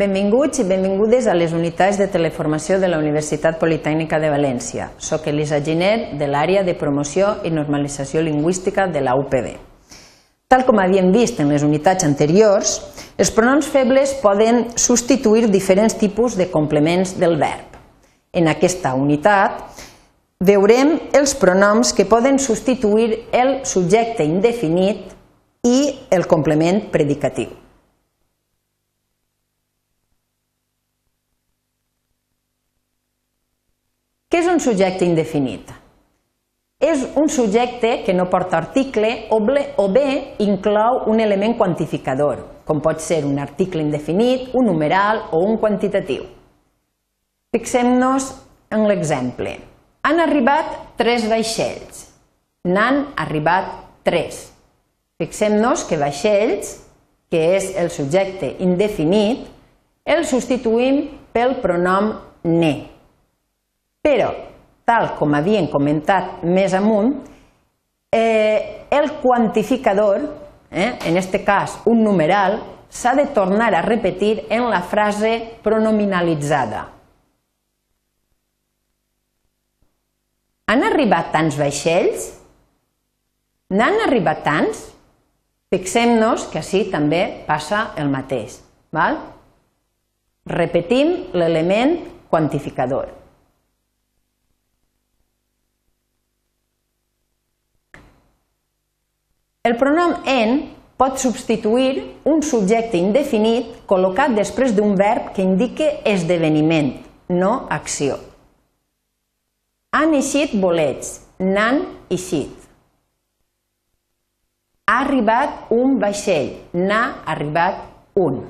Benvinguts i benvingudes a les unitats de teleformació de la Universitat Politècnica de València. Soc Elisa Giner, de l'àrea de promoció i normalització lingüística de la UPB. Tal com havíem vist en les unitats anteriors, els pronoms febles poden substituir diferents tipus de complements del verb. En aquesta unitat veurem els pronoms que poden substituir el subjecte indefinit i el complement predicatiu. És un subjecte indefinit? És un subjecte que no porta article o bé inclou un element quantificador, com pot ser un article indefinit, un numeral o un quantitatiu. Fixem-nos en l'exemple. Han arribat tres vaixells. N'han arribat tres. Fixem-nos que vaixells, que és el subjecte indefinit, el substituïm pel pronom ne. Però, tal com havíem comentat més amunt, eh, el quantificador, eh, en aquest cas un numeral, s'ha de tornar a repetir en la frase pronominalitzada. Han arribat tants vaixells? N'han arribat tants? Fixem-nos que així també passa el mateix. Val? Repetim l'element quantificador. El pronom en pot substituir un subjecte indefinit col·locat després d'un verb que indique esdeveniment, no acció. Han eixit bolets, n'han eixit. Ha arribat un vaixell, n'ha arribat un.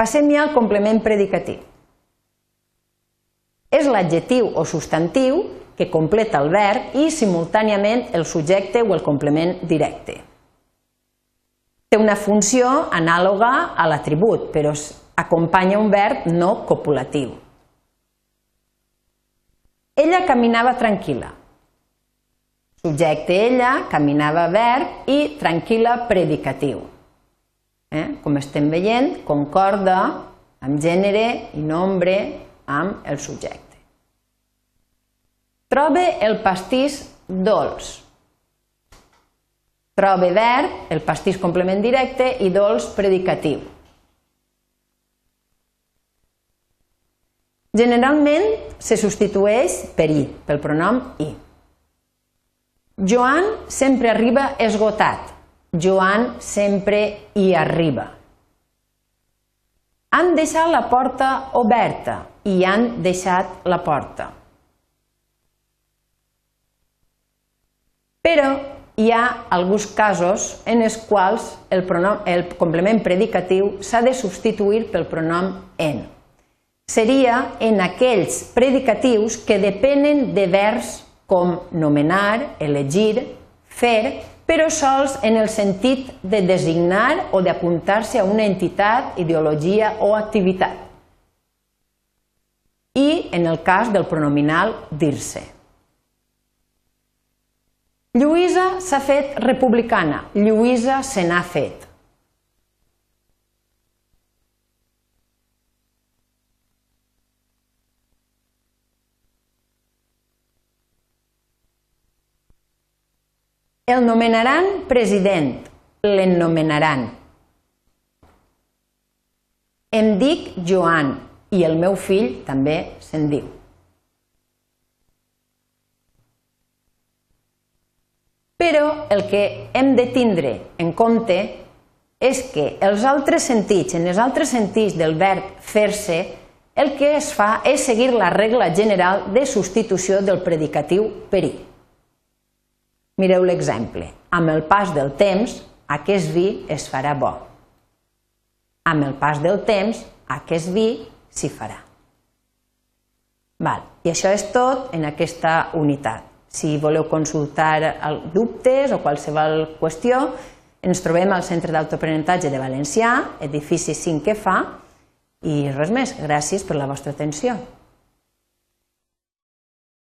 Passem ja al complement predicatiu. És l'adjectiu o substantiu que completa el verb i simultàniament el subjecte o el complement directe. Té una funció anàloga a l'atribut, però acompanya un verb no copulatiu. Ella caminava tranquil·la. Subjecte ella, caminava verb i tranquil·la predicatiu. Eh? Com estem veient, concorda amb gènere i nombre amb el subjecte. Trobe el pastís dolç. Trobe verb, el pastís complement directe i dolç predicatiu. Generalment se substitueix per i, pel pronom i. Joan sempre arriba esgotat. Joan sempre hi arriba. Han deixat la porta oberta i han deixat la porta. Però hi ha alguns casos en els quals el, pronom, el complement predicatiu s'ha de substituir pel pronom en. Seria en aquells predicatius que depenen de verbs com nomenar, elegir, fer, però sols en el sentit de designar o d'apuntar-se a una entitat, ideologia o activitat. I en el cas del pronominal dir-se. Lluïsa s'ha fet republicana, Lluïsa se n'ha fet. El nomenaran president, l'ennomenaran. Em dic Joan i el meu fill també se'n diu. El que hem de tindre en compte és que els altres sentits, en els altres sentits del verb fer-se, el que es fa és seguir la regla general de substitució del predicatiu per i. Mireu l'exemple. Amb el pas del temps, aquest vi es farà bo. Amb el pas del temps, aquest vi s'hi farà. Val. I això és tot en aquesta unitat. Si voleu consultar dubtes o qualsevol qüestió, ens trobem al Centre d'Autoaprenentatge de Valencià, edifici 5 que fa, i res més. Gràcies per la vostra atenció.